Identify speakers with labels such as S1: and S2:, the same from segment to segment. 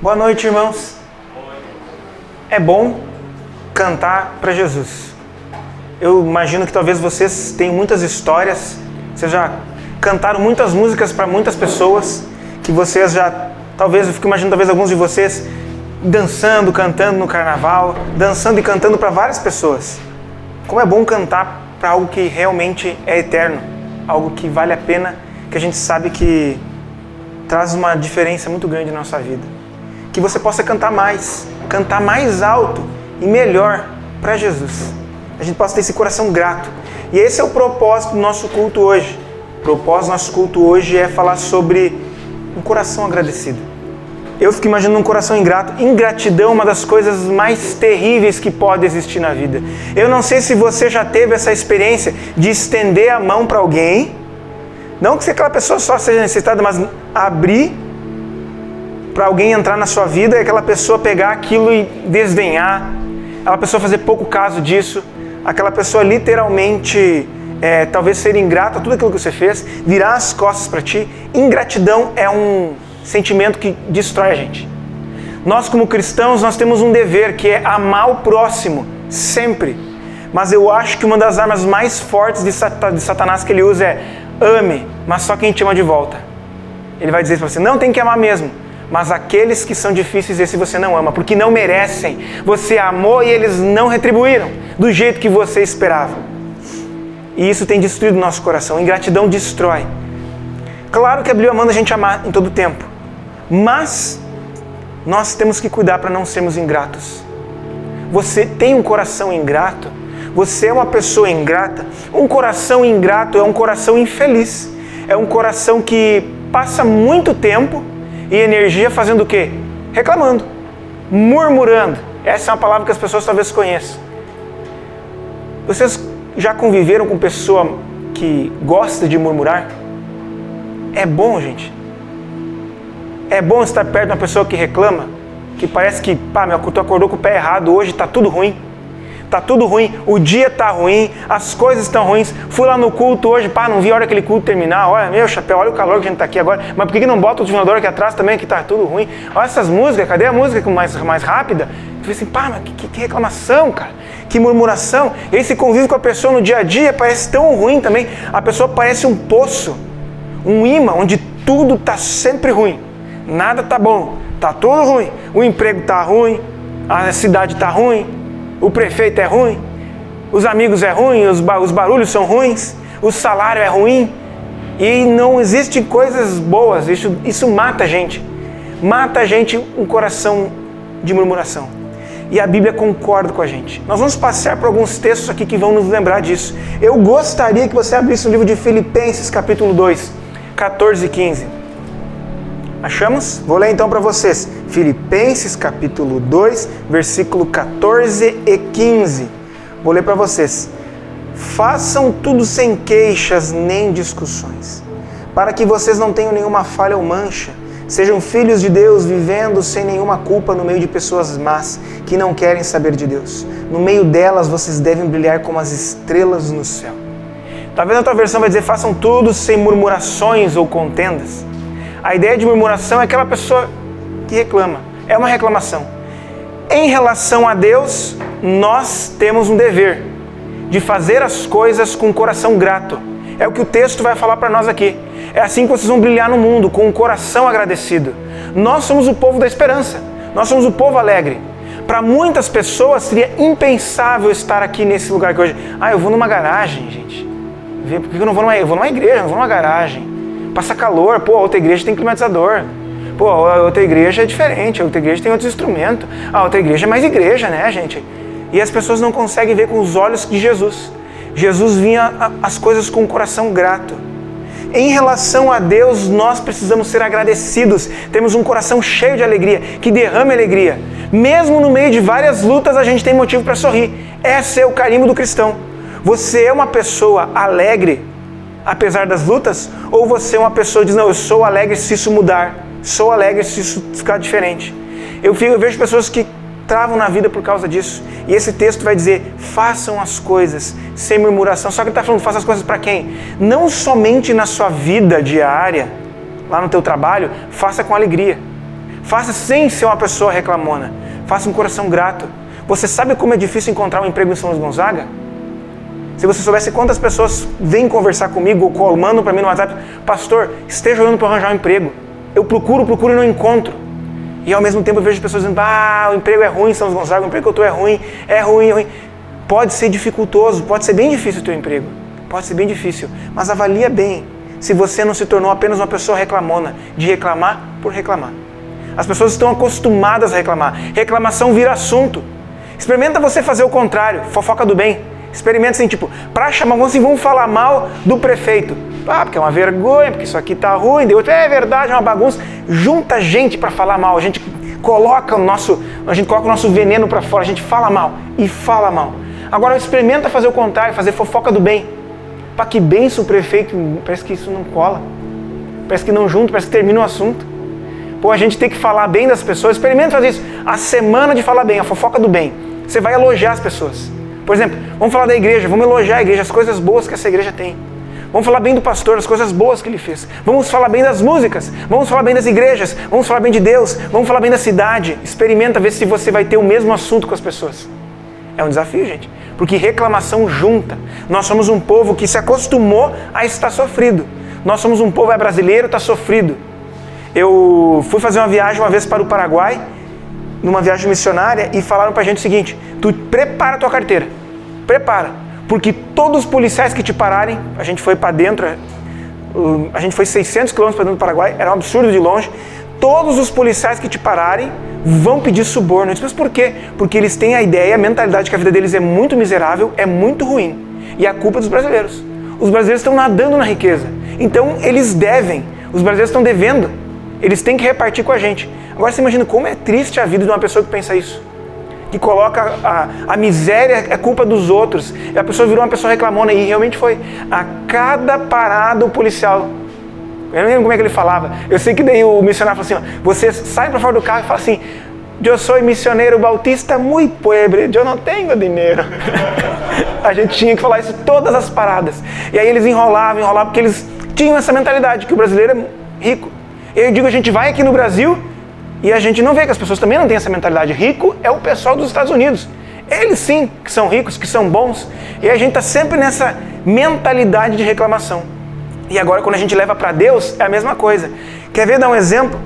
S1: Boa noite, irmãos. É bom cantar para Jesus. Eu imagino que talvez vocês tenham muitas histórias, vocês já cantaram muitas músicas para muitas pessoas, que vocês já, talvez, eu fico imaginando, talvez alguns de vocês dançando, cantando no carnaval, dançando e cantando para várias pessoas. Como é bom cantar para algo que realmente é eterno, algo que vale a pena, que a gente sabe que traz uma diferença muito grande na nossa vida que você possa cantar mais, cantar mais alto e melhor para Jesus. A gente possa ter esse coração grato. E esse é o propósito do nosso culto hoje. O propósito do nosso culto hoje é falar sobre um coração agradecido. Eu fico imaginando um coração ingrato. Ingratidão é uma das coisas mais terríveis que pode existir na vida. Eu não sei se você já teve essa experiência de estender a mão para alguém, não que aquela pessoa só seja necessitada, mas abrir para alguém entrar na sua vida e aquela pessoa pegar aquilo e desdenhar, aquela pessoa fazer pouco caso disso, aquela pessoa literalmente é, talvez ser ingrata a tudo aquilo que você fez, virar as costas para ti. Ingratidão é um sentimento que destrói a gente. Nós, como cristãos, nós temos um dever que é amar o próximo, sempre. Mas eu acho que uma das armas mais fortes de Satanás que ele usa é ame, mas só quem te ama de volta. Ele vai dizer para você, não tem que amar mesmo, mas aqueles que são difíceis, esse você não ama, porque não merecem. Você amou e eles não retribuíram do jeito que você esperava. E isso tem destruído o nosso coração. Ingratidão destrói. Claro que a Bíblia manda a gente amar em todo tempo, mas nós temos que cuidar para não sermos ingratos. Você tem um coração ingrato? Você é uma pessoa ingrata? Um coração ingrato é um coração infeliz. É um coração que passa muito tempo e energia fazendo o quê? Reclamando, murmurando. Essa é uma palavra que as pessoas talvez conheçam. Vocês já conviveram com pessoa que gosta de murmurar? É bom, gente. É bom estar perto de uma pessoa que reclama, que parece que, pá, meu, tu acordou com o pé errado, hoje está tudo ruim tá tudo ruim, o dia tá ruim, as coisas estão ruins. Fui lá no culto hoje, pá, não vi a hora que aquele culto terminar. Olha, meu chapéu, olha o calor que a gente tá aqui agora. Mas por que, que não bota o desfilador aqui atrás também, que tá tudo ruim? Olha essas músicas, cadê a música mais, mais rápida? Tu assim, pá, mas que, que reclamação, cara. Que murmuração. Esse convívio com a pessoa no dia a dia parece tão ruim também. A pessoa parece um poço, um imã, onde tudo tá sempre ruim. Nada tá bom, tá tudo ruim. O emprego tá ruim, a cidade tá ruim, o prefeito é ruim, os amigos é ruim, os, os barulhos são ruins, o salário é ruim e não existem coisas boas. Isso, isso mata a gente. Mata a gente um coração de murmuração. E a Bíblia concorda com a gente. Nós vamos passar por alguns textos aqui que vão nos lembrar disso. Eu gostaria que você abrisse o livro de Filipenses, capítulo 2, 14 e 15. Achamos? Vou ler então para vocês. Filipenses capítulo 2, versículo 14 e 15. Vou ler para vocês. Façam tudo sem queixas nem discussões, para que vocês não tenham nenhuma falha ou mancha. Sejam filhos de Deus vivendo sem nenhuma culpa no meio de pessoas más que não querem saber de Deus. No meio delas vocês devem brilhar como as estrelas no céu. Talvez a tua versão vai dizer: façam tudo sem murmurações ou contendas. A ideia de murmuração é aquela pessoa que reclama, é uma reclamação. Em relação a Deus, nós temos um dever de fazer as coisas com o coração grato. É o que o texto vai falar para nós aqui. É assim que vocês vão brilhar no mundo, com um coração agradecido. Nós somos o povo da esperança, nós somos o povo alegre. Para muitas pessoas seria impensável estar aqui nesse lugar que hoje. Ah, eu vou numa garagem, gente. Por que eu não vou numa, eu vou numa igreja, não vou numa garagem passa calor, pô, outra igreja tem climatizador. Pô, a outra igreja é diferente, a outra igreja tem outros instrumentos. A outra igreja é mais igreja, né, gente? E as pessoas não conseguem ver com os olhos de Jesus. Jesus vinha as coisas com o coração grato. Em relação a Deus, nós precisamos ser agradecidos. Temos um coração cheio de alegria, que derrame alegria. Mesmo no meio de várias lutas, a gente tem motivo para sorrir. Esse é o carimbo do cristão. Você é uma pessoa alegre apesar das lutas? Ou você é uma pessoa que diz, não, eu sou alegre se isso mudar, sou alegre se isso ficar diferente. Eu, fico, eu vejo pessoas que travam na vida por causa disso. E esse texto vai dizer: façam as coisas sem murmuração. Só que ele está falando: faça as coisas para quem? Não somente na sua vida diária, lá no teu trabalho, faça com alegria. Faça sem ser uma pessoa reclamona. Faça um coração grato. Você sabe como é difícil encontrar um emprego em São Luís Gonzaga? Se você soubesse quantas pessoas vêm conversar comigo ou mandam para mim no WhatsApp, pastor, esteja olhando para arranjar um emprego. Eu procuro, procuro e não encontro. E ao mesmo tempo eu vejo pessoas dizendo, ah, o emprego é ruim São Gonçalo, o emprego que eu estou é ruim, é ruim, é ruim. Pode ser dificultoso, pode ser bem difícil o teu emprego. Pode ser bem difícil, mas avalia bem se você não se tornou apenas uma pessoa reclamona, de reclamar por reclamar. As pessoas estão acostumadas a reclamar. Reclamação vira assunto. Experimenta você fazer o contrário, fofoca do bem. Experimenta assim, tipo, para chamar, assim, vamos falar mal do prefeito. Ah, porque é uma vergonha, porque isso aqui tá ruim. Deu outro, é verdade, é uma bagunça. Junta gente para falar mal. A gente coloca o nosso, a gente coloca o nosso veneno para fora. A gente fala mal e fala mal. Agora experimenta fazer o contrário, fazer fofoca do bem. Para que benção o prefeito, parece que isso não cola. Parece que não junta, parece que termina o assunto. Pô, a gente tem que falar bem das pessoas. Experimenta fazer isso. A semana de falar bem, a fofoca do bem. Você vai elogiar as pessoas. Por exemplo, vamos falar da igreja, vamos elogiar a igreja, as coisas boas que essa igreja tem. Vamos falar bem do pastor, as coisas boas que ele fez. Vamos falar bem das músicas. Vamos falar bem das igrejas. Vamos falar bem de Deus. Vamos falar bem da cidade. Experimenta ver se você vai ter o mesmo assunto com as pessoas. É um desafio, gente. Porque reclamação junta. Nós somos um povo que se acostumou a estar sofrido. Nós somos um povo é brasileiro, está sofrido. Eu fui fazer uma viagem uma vez para o Paraguai, numa viagem missionária, e falaram para a gente o seguinte: tu prepara a tua carteira. Prepara porque todos os policiais que te pararem, a gente foi para dentro, a gente foi 600 quilômetros para dentro do Paraguai, era um absurdo de longe. Todos os policiais que te pararem vão pedir suborno. Mas por quê? Porque eles têm a ideia, a mentalidade que a vida deles é muito miserável, é muito ruim. E a culpa é dos brasileiros. Os brasileiros estão nadando na riqueza. Então eles devem. Os brasileiros estão devendo. Eles têm que repartir com a gente. Agora você imagina como é triste a vida de uma pessoa que pensa isso que coloca a, a miséria é culpa dos outros. E a pessoa virou uma pessoa reclamona e realmente foi. A cada parada o policial. Eu não lembro como é que ele falava. Eu sei que daí o missionário falou assim: você sai para fora do carro e fala assim: Eu sou missioneiro bautista muito pobre, eu não tenho dinheiro. a gente tinha que falar isso todas as paradas. E aí eles enrolavam, enrolavam, porque eles tinham essa mentalidade que o brasileiro é rico. Eu digo: a gente vai aqui no Brasil e a gente não vê que as pessoas também não têm essa mentalidade. Rico é o pessoal dos Estados Unidos. Eles sim que são ricos, que são bons. E a gente está sempre nessa mentalidade de reclamação. E agora, quando a gente leva para Deus, é a mesma coisa. Quer ver dar um exemplo?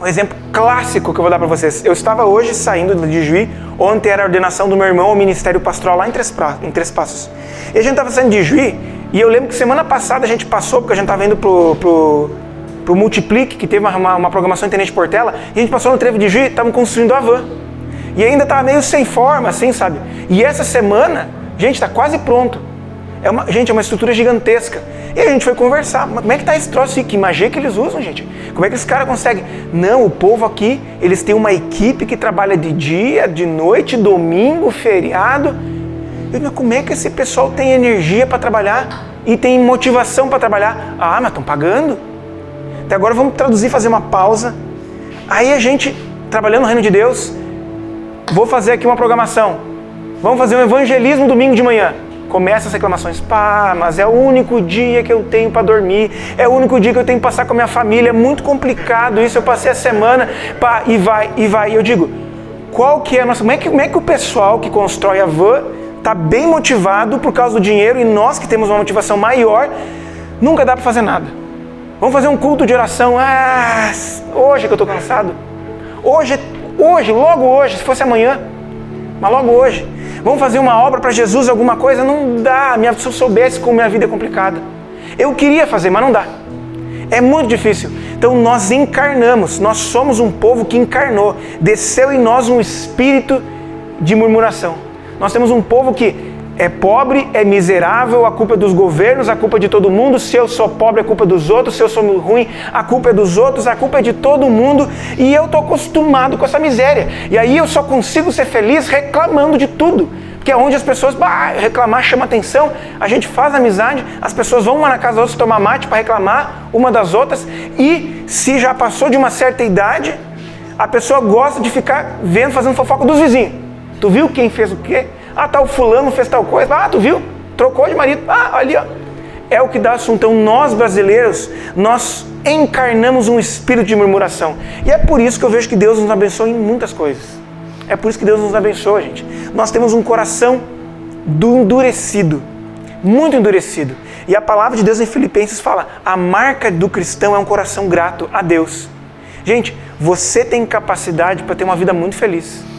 S1: Um exemplo clássico que eu vou dar para vocês. Eu estava hoje saindo de Juí, ontem era a ordenação do meu irmão ao ministério pastoral lá em Três, em Três Passos. E a gente estava saindo de Juí, e eu lembro que semana passada a gente passou, porque a gente estava indo pro, pro pro Multiplique, que teve uma, uma, programação Internet Portela, e a gente passou no Trevo de Juiz, estavam construindo a van. E ainda estava meio sem forma, assim, sabe? E essa semana, gente, está quase pronto. É uma, gente, é uma estrutura gigantesca. E a gente foi conversar. Como é que tá esse troço aí? Que magia que eles usam, gente? Como é que esse cara consegue? Não, o povo aqui, eles têm uma equipe que trabalha de dia, de noite, domingo, feriado. Eu, mas como é que esse pessoal tem energia para trabalhar e tem motivação para trabalhar? Ah, mas estão pagando. Até agora vamos traduzir, fazer uma pausa. Aí a gente, trabalhando no reino de Deus, vou fazer aqui uma programação. Vamos fazer um evangelismo domingo de manhã. Começa as reclamações. Pá, mas é o único dia que eu tenho para dormir. É o único dia que eu tenho que passar com a minha família. É muito complicado isso. Eu passei a semana. Pá, e vai, e vai. E eu digo, qual que é a nossa. Como é que, como é que o pessoal que constrói a van está bem motivado por causa do dinheiro e nós que temos uma motivação maior, nunca dá para fazer nada. Vamos fazer um culto de oração. Ah, hoje que eu estou cansado. Hoje, hoje, logo hoje, se fosse amanhã, mas logo hoje. Vamos fazer uma obra para Jesus, alguma coisa? Não dá. Se eu soubesse como minha vida é complicada. Eu queria fazer, mas não dá. É muito difícil. Então nós encarnamos, nós somos um povo que encarnou, desceu em nós um espírito de murmuração. Nós temos um povo que é pobre, é miserável, a culpa é dos governos, a culpa é de todo mundo. Se eu sou pobre, a culpa é dos outros. Se eu sou ruim, a culpa é dos outros, a culpa é de todo mundo. E eu estou acostumado com essa miséria. E aí eu só consigo ser feliz reclamando de tudo. Porque é onde as pessoas, bah, reclamar chama atenção, a gente faz amizade, as pessoas vão uma na casa da outra tomar mate para reclamar uma das outras. E se já passou de uma certa idade, a pessoa gosta de ficar vendo, fazendo fofoca dos vizinhos. Tu viu quem fez o quê? Ah, tal fulano fez tal coisa. Ah, tu viu? Trocou de marido. Ah, ali, ó. É o que dá assunto. Então, nós brasileiros, nós encarnamos um espírito de murmuração. E é por isso que eu vejo que Deus nos abençoa em muitas coisas. É por isso que Deus nos abençoa, gente. Nós temos um coração do endurecido, muito endurecido. E a palavra de Deus em Filipenses fala: a marca do cristão é um coração grato a Deus. Gente, você tem capacidade para ter uma vida muito feliz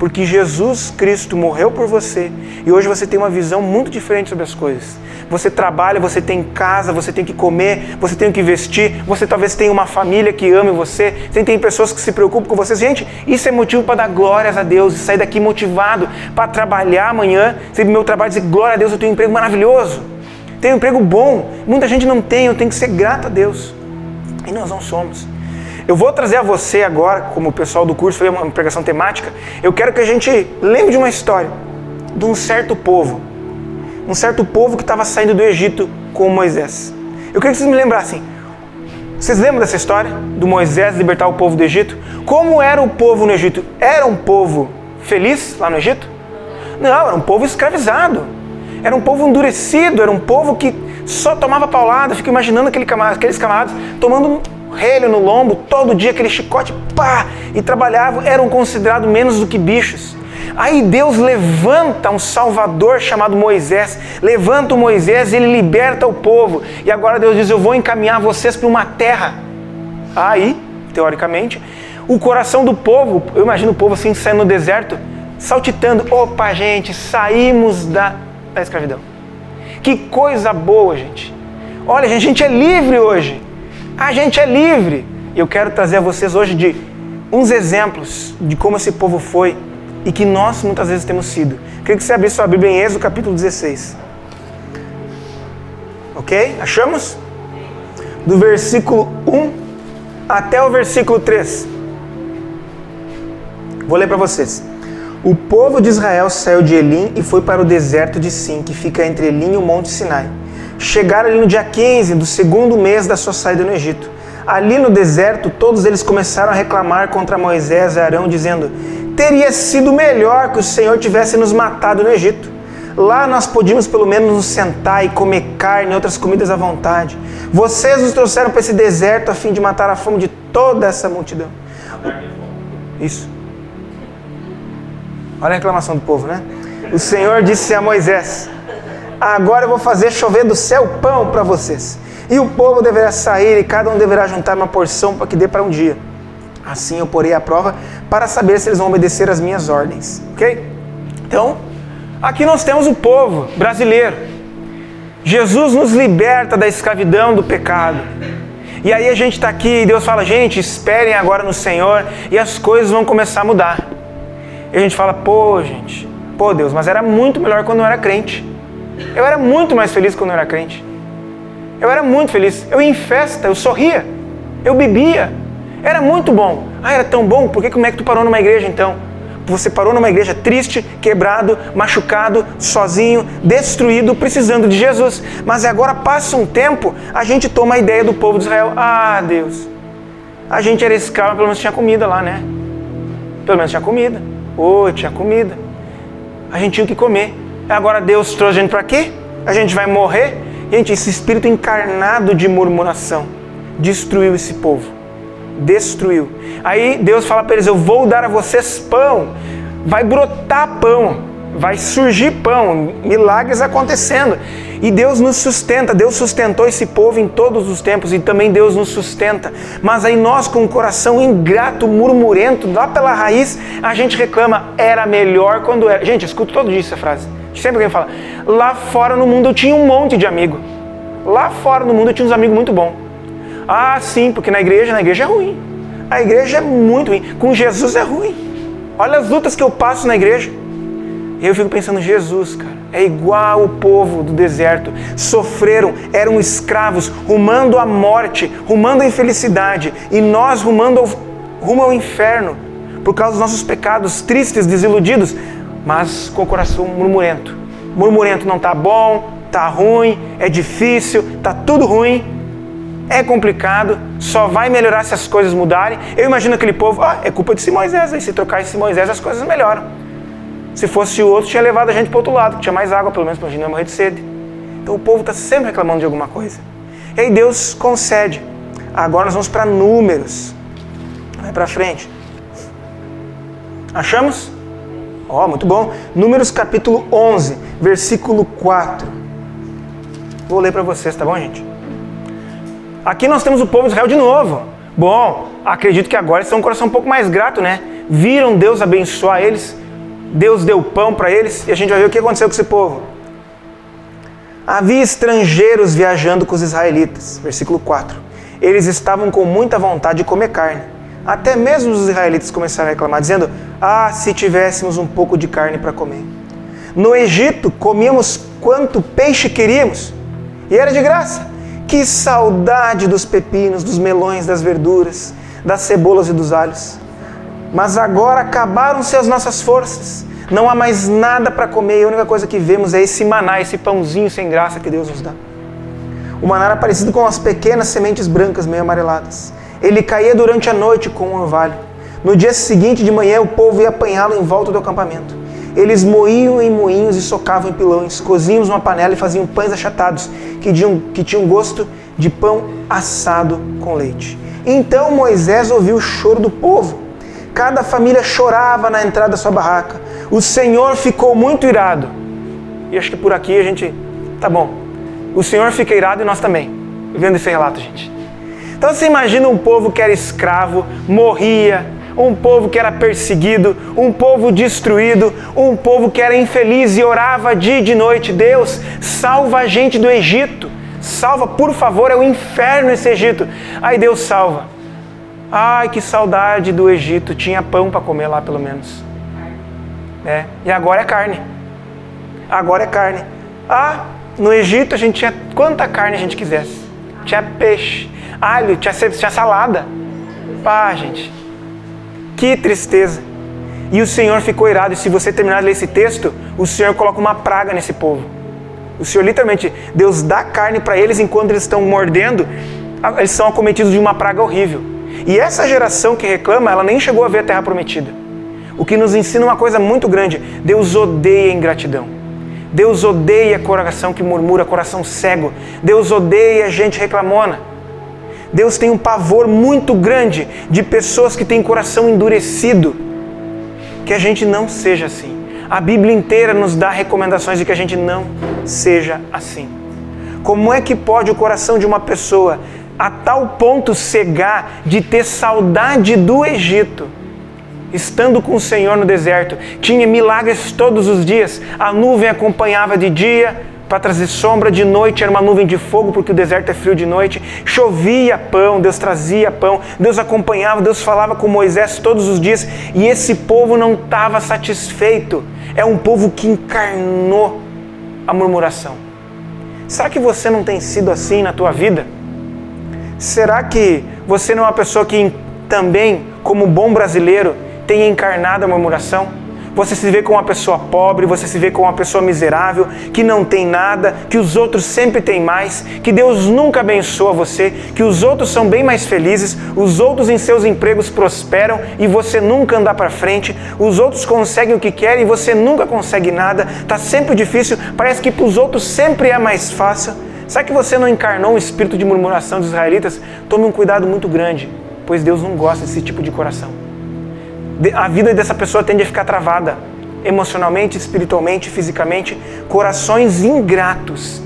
S1: porque Jesus Cristo morreu por você e hoje você tem uma visão muito diferente sobre as coisas. Você trabalha, você tem casa, você tem que comer, você tem que vestir, você talvez tenha uma família que ame você, você tem pessoas que se preocupam com você. Gente, isso é motivo para dar glórias a Deus e sair daqui motivado para trabalhar amanhã, do meu trabalho dizer glória a Deus, eu tenho um emprego maravilhoso, tenho um emprego bom. Muita gente não tem, eu tenho que ser grato a Deus. E nós não somos. Eu vou trazer a você agora, como o pessoal do curso fez uma pregação temática, eu quero que a gente lembre de uma história de um certo povo. Um certo povo que estava saindo do Egito com Moisés. Eu queria que vocês me lembrassem. Vocês lembram dessa história? Do Moisés libertar o povo do Egito? Como era o povo no Egito? Era um povo feliz lá no Egito? Não, era um povo escravizado. Era um povo endurecido, era um povo que só tomava paulada. Fico imaginando aquele camarada, aqueles camaradas tomando relho no lombo, todo dia aquele chicote, pá, e trabalhavam, eram considerados menos do que bichos. Aí Deus levanta um salvador chamado Moisés, levanta o Moisés e ele liberta o povo. E agora Deus diz: Eu vou encaminhar vocês para uma terra. Aí, teoricamente, o coração do povo, eu imagino o povo assim saindo no deserto, saltitando: Opa, gente, saímos da, da escravidão. Que coisa boa, gente. Olha, gente, a gente é livre hoje. A gente é livre. E eu quero trazer a vocês hoje de uns exemplos de como esse povo foi e que nós muitas vezes temos sido. Queria que você abrisse sua Bíblia em Êxodo capítulo 16. Ok? Achamos? Do versículo 1 até o versículo 3. Vou ler para vocês. O povo de Israel saiu de Elim e foi para o deserto de Sim, que fica entre Elim e o Monte Sinai. Chegaram ali no dia 15 do segundo mês da sua saída no Egito. Ali no deserto, todos eles começaram a reclamar contra Moisés e Arão, dizendo: Teria sido melhor que o Senhor tivesse nos matado no Egito. Lá nós podíamos pelo menos nos sentar e comer carne e outras comidas à vontade. Vocês nos trouxeram para esse deserto a fim de matar a fome de toda essa multidão. Isso. Olha a reclamação do povo, né? O Senhor disse a Moisés: Agora eu vou fazer chover do céu pão para vocês. E o povo deverá sair e cada um deverá juntar uma porção para que dê para um dia. Assim eu porei a prova para saber se eles vão obedecer às minhas ordens. Ok? Então, aqui nós temos o povo brasileiro. Jesus nos liberta da escravidão do pecado. E aí a gente está aqui e Deus fala, gente, esperem agora no Senhor e as coisas vão começar a mudar. E a gente fala, pô, gente, pô Deus, mas era muito melhor quando eu era crente. Eu era muito mais feliz quando eu era crente. Eu era muito feliz. Eu ia em festa, eu sorria, eu bebia. Era muito bom. Ah, era tão bom, por que como é que tu parou numa igreja então? Você parou numa igreja triste, quebrado, machucado, sozinho, destruído, precisando de Jesus. Mas agora passa um tempo, a gente toma a ideia do povo de Israel. Ah, Deus, a gente era escravo, pelo menos tinha comida lá, né? Pelo menos tinha comida. Oh, tinha comida. A gente tinha o que comer. Agora Deus trouxe a gente para quê? A gente vai morrer? Gente, esse espírito encarnado de murmuração destruiu esse povo. Destruiu. Aí Deus fala para eles: Eu vou dar a vocês pão. Vai brotar pão. Vai surgir pão. Milagres acontecendo. E Deus nos sustenta. Deus sustentou esse povo em todos os tempos. E também Deus nos sustenta. Mas aí nós, com o coração ingrato, murmurento, lá pela raiz, a gente reclama: Era melhor quando era. Gente, escuto todo dia essa frase Sempre alguém fala, lá fora no mundo eu tinha um monte de amigo. Lá fora no mundo eu tinha uns amigos muito bons. Ah, sim, porque na igreja, na igreja é ruim. A igreja é muito ruim. Com Jesus é ruim. Olha as lutas que eu passo na igreja. Eu fico pensando, Jesus, cara, é igual o povo do deserto. Sofreram, eram escravos, rumando à morte, rumando à infelicidade. E nós rumando ao, rumo ao inferno. Por causa dos nossos pecados, tristes, desiludidos mas com o coração murmurento. Murmurento não está bom, está ruim, é difícil, está tudo ruim, é complicado, só vai melhorar se as coisas mudarem. Eu imagino aquele povo, ah, é culpa de Moisés, aí se trocar esse Moisés as coisas melhoram. Se fosse o outro, tinha levado a gente para outro lado, tinha mais água, pelo menos para a gente não morrer de sede. Então o povo está sempre reclamando de alguma coisa. E aí Deus concede. Agora nós vamos para números. Vai para frente. Achamos? Ó, oh, muito bom. Números capítulo 11, versículo 4. Vou ler para vocês, tá bom, gente? Aqui nós temos o povo de Israel de novo. Bom, acredito que agora eles com um coração um pouco mais grato, né? Viram Deus abençoar eles, Deus deu pão para eles, e a gente vai ver o que aconteceu com esse povo. Havia estrangeiros viajando com os israelitas. Versículo 4. Eles estavam com muita vontade de comer carne. Até mesmo os israelitas começaram a reclamar, dizendo: Ah, se tivéssemos um pouco de carne para comer. No Egito comíamos quanto peixe queríamos, e era de graça. Que saudade dos pepinos, dos melões, das verduras, das cebolas e dos alhos. Mas agora acabaram-se as nossas forças. Não há mais nada para comer e a única coisa que vemos é esse maná, esse pãozinho sem graça que Deus nos dá. O maná era parecido com as pequenas sementes brancas meio amareladas. Ele caía durante a noite com um orvalho. No dia seguinte de manhã o povo ia apanhá-lo em volta do acampamento. Eles moíam em moinhos e socavam em pilões, coziam numa panela e faziam pães achatados, que tinham, que tinham gosto de pão assado com leite. Então Moisés ouviu o choro do povo. Cada família chorava na entrada da sua barraca. O Senhor ficou muito irado. E acho que por aqui a gente. Tá bom. O Senhor fica irado e nós também. Vendo esse relato, gente. Então você imagina um povo que era escravo, morria, um povo que era perseguido, um povo destruído, um povo que era infeliz e orava dia e de noite: Deus, salva a gente do Egito, salva, por favor, é o inferno esse Egito. Aí Deus salva. Ai, que saudade do Egito, tinha pão para comer lá pelo menos. É, e agora é carne. Agora é carne. Ah, no Egito a gente tinha quanta carne a gente quisesse. Tinha peixe, alho, tinha, tinha salada. Pá, gente. Que tristeza. E o Senhor ficou irado. E se você terminar de ler esse texto, o Senhor coloca uma praga nesse povo. O Senhor literalmente, Deus dá carne para eles enquanto eles estão mordendo, eles são acometidos de uma praga horrível. E essa geração que reclama, ela nem chegou a ver a terra prometida. O que nos ensina uma coisa muito grande: Deus odeia ingratidão. Deus odeia coração que murmura, coração cego. Deus odeia gente reclamona. Deus tem um pavor muito grande de pessoas que têm coração endurecido. Que a gente não seja assim. A Bíblia inteira nos dá recomendações de que a gente não seja assim. Como é que pode o coração de uma pessoa a tal ponto cegar de ter saudade do Egito? estando com o Senhor no deserto, tinha milagres todos os dias. A nuvem acompanhava de dia, para trazer sombra de noite, era uma nuvem de fogo, porque o deserto é frio de noite. Chovia pão, Deus trazia pão, Deus acompanhava, Deus falava com Moisés todos os dias, e esse povo não estava satisfeito. É um povo que encarnou a murmuração. Será que você não tem sido assim na tua vida? Será que você não é uma pessoa que também, como bom brasileiro, tem encarnado a murmuração? Você se vê como uma pessoa pobre, você se vê como uma pessoa miserável, que não tem nada, que os outros sempre têm mais, que Deus nunca abençoa você, que os outros são bem mais felizes, os outros em seus empregos prosperam e você nunca anda para frente, os outros conseguem o que querem e você nunca consegue nada, está sempre difícil, parece que para os outros sempre é mais fácil. Será que você não encarnou o espírito de murmuração dos israelitas? Tome um cuidado muito grande, pois Deus não gosta desse tipo de coração a vida dessa pessoa tende a ficar travada emocionalmente, espiritualmente, fisicamente. Corações ingratos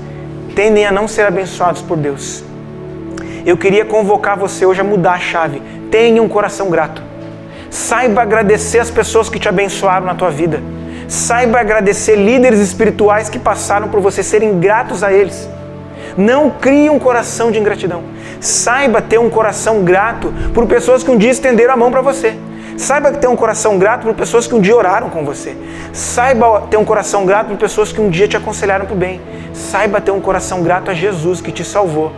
S1: tendem a não ser abençoados por Deus. Eu queria convocar você hoje a mudar a chave. Tenha um coração grato. Saiba agradecer as pessoas que te abençoaram na tua vida. Saiba agradecer líderes espirituais que passaram por você, serem gratos a eles. Não crie um coração de ingratidão. Saiba ter um coração grato por pessoas que um dia estenderam a mão para você. Saiba ter um coração grato por pessoas que um dia oraram com você. Saiba ter um coração grato por pessoas que um dia te aconselharam para o bem. Saiba ter um coração grato a Jesus que te salvou.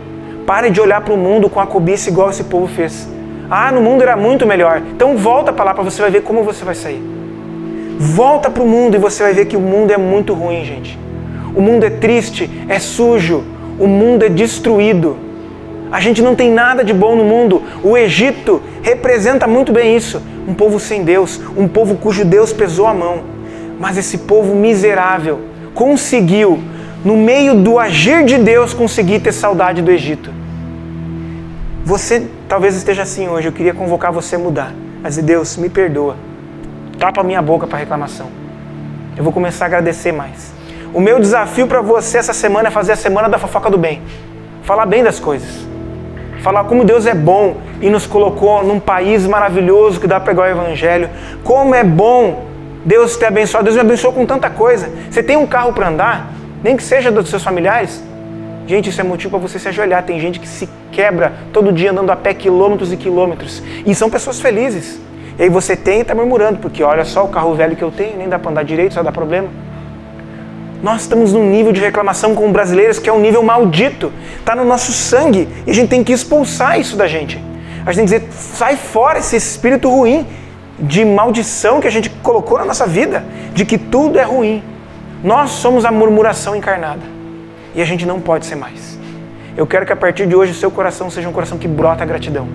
S1: Pare de olhar para o mundo com a cobiça igual esse povo fez. Ah, no mundo era muito melhor. Então volta para lá para você vai ver como você vai sair. Volta para o mundo e você vai ver que o mundo é muito ruim, gente. O mundo é triste, é sujo, o mundo é destruído. A gente não tem nada de bom no mundo. O Egito representa muito bem isso um povo sem Deus, um povo cujo Deus pesou a mão. Mas esse povo miserável conseguiu, no meio do agir de Deus, conseguir ter saudade do Egito. Você talvez esteja assim hoje, eu queria convocar você a mudar. Mas Deus, me perdoa. Tapa minha boca para reclamação. Eu vou começar a agradecer mais. O meu desafio para você essa semana é fazer a semana da fofoca do bem. Falar bem das coisas. Falar como Deus é bom e nos colocou num país maravilhoso que dá para pregar o evangelho. Como é bom Deus te abençoar. Deus me abençoou com tanta coisa. Você tem um carro para andar, nem que seja dos seus familiares. Gente, isso é motivo para você se ajoelhar. Tem gente que se quebra todo dia andando a pé quilômetros e quilômetros. E são pessoas felizes. E aí você tem e está murmurando, porque olha só o carro velho que eu tenho, nem dá para andar direito, só dá problema. Nós estamos num nível de reclamação com brasileiros que é um nível maldito. Está no nosso sangue. E a gente tem que expulsar isso da gente. A gente tem que dizer, sai fora esse espírito ruim de maldição que a gente colocou na nossa vida, de que tudo é ruim. Nós somos a murmuração encarnada. E a gente não pode ser mais. Eu quero que a partir de hoje o seu coração seja um coração que brota a gratidão.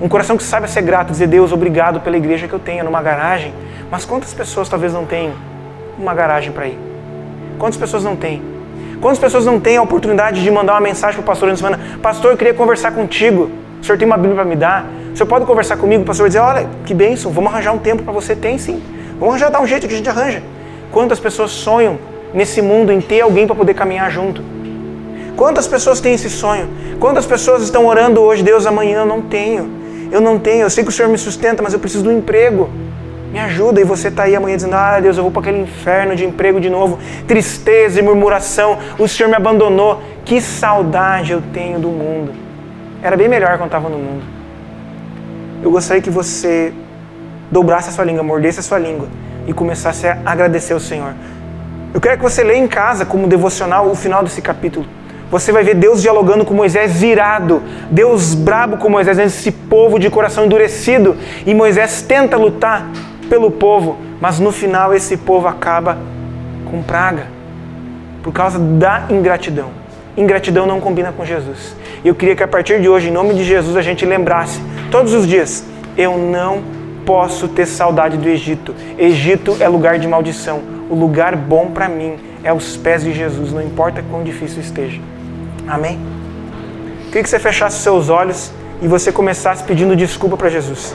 S1: Um coração que saiba ser grato, dizer Deus, obrigado pela igreja que eu tenho numa garagem. Mas quantas pessoas talvez não tenham uma garagem para ir? Quantas pessoas não têm? Quantas pessoas não têm a oportunidade de mandar uma mensagem para o pastor na semana? Pastor, eu queria conversar contigo. O senhor tem uma Bíblia para me dar? O senhor pode conversar comigo? O pastor vai dizer: Olha, que bênção, vamos arranjar um tempo para você. Tem sim. Vamos arranjar, dar um jeito que a gente arranja. Quantas pessoas sonham nesse mundo em ter alguém para poder caminhar junto? Quantas pessoas têm esse sonho? Quantas pessoas estão orando hoje, Deus, amanhã eu não tenho. Eu não tenho, eu sei que o Senhor me sustenta, mas eu preciso do emprego. Me ajuda. E você está aí amanhã dizendo: Ah, Deus, eu vou para aquele inferno de emprego de novo. Tristeza e murmuração. O Senhor me abandonou. Que saudade eu tenho do mundo. Era bem melhor quando estava no mundo. Eu gostaria que você dobrasse a sua língua, mordesse a sua língua e começasse a agradecer ao Senhor. Eu quero que você leia em casa, como devocional, o final desse capítulo. Você vai ver Deus dialogando com Moisés virado, Deus brabo com Moisés, esse povo de coração endurecido. E Moisés tenta lutar pelo povo, mas no final esse povo acaba com praga por causa da ingratidão. Ingratidão não combina com Jesus. Eu queria que a partir de hoje, em nome de Jesus, a gente lembrasse todos os dias: eu não posso ter saudade do Egito. Egito é lugar de maldição. O lugar bom para mim é os pés de Jesus, não importa quão difícil esteja. Amém? Queria que você fechasse seus olhos e você começasse pedindo desculpa para Jesus.